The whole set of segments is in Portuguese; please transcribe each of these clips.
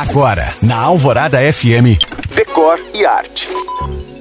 Agora, na Alvorada FM, Decor e Arte.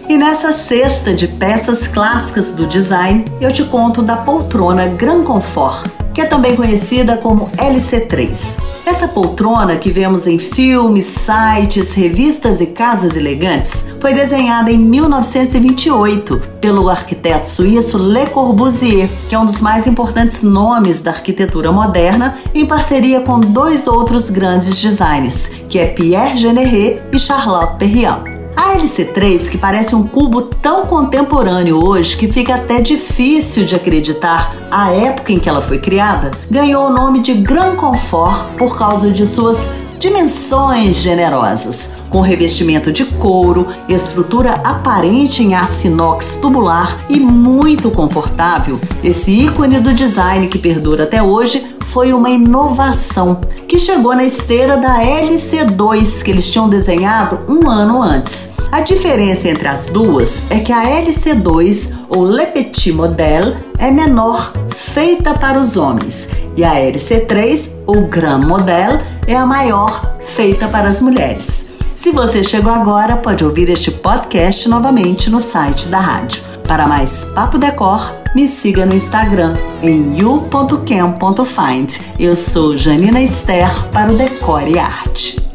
E nessa cesta de peças clássicas do design, eu te conto da poltrona Gran Confort, que é também conhecida como LC3. Essa poltrona que vemos em filmes, sites, revistas e casas elegantes foi desenhada em 1928 pelo arquiteto suíço Le Corbusier, que é um dos mais importantes nomes da arquitetura moderna, em parceria com dois outros grandes designers, que é Pierre Generet e Charlotte Perriand. A LC3, que parece um cubo tão contemporâneo hoje que fica até difícil de acreditar. A época em que ela foi criada, ganhou o nome de Grand Confort por causa de suas dimensões generosas, com revestimento de couro, estrutura aparente em aço inox tubular e muito confortável. Esse ícone do design que perdura até hoje foi uma inovação que chegou na esteira da LC2 que eles tinham desenhado um ano antes. A diferença entre as duas é que a LC2 ou Le Petit Model é menor, feita para os homens, e a LC3 ou Grand Model é a maior, feita para as mulheres. Se você chegou agora, pode ouvir este podcast novamente no site da rádio. Para mais Papo Decor, me siga no Instagram em you.cam.find. Eu sou Janina Esther para o Decore e Arte.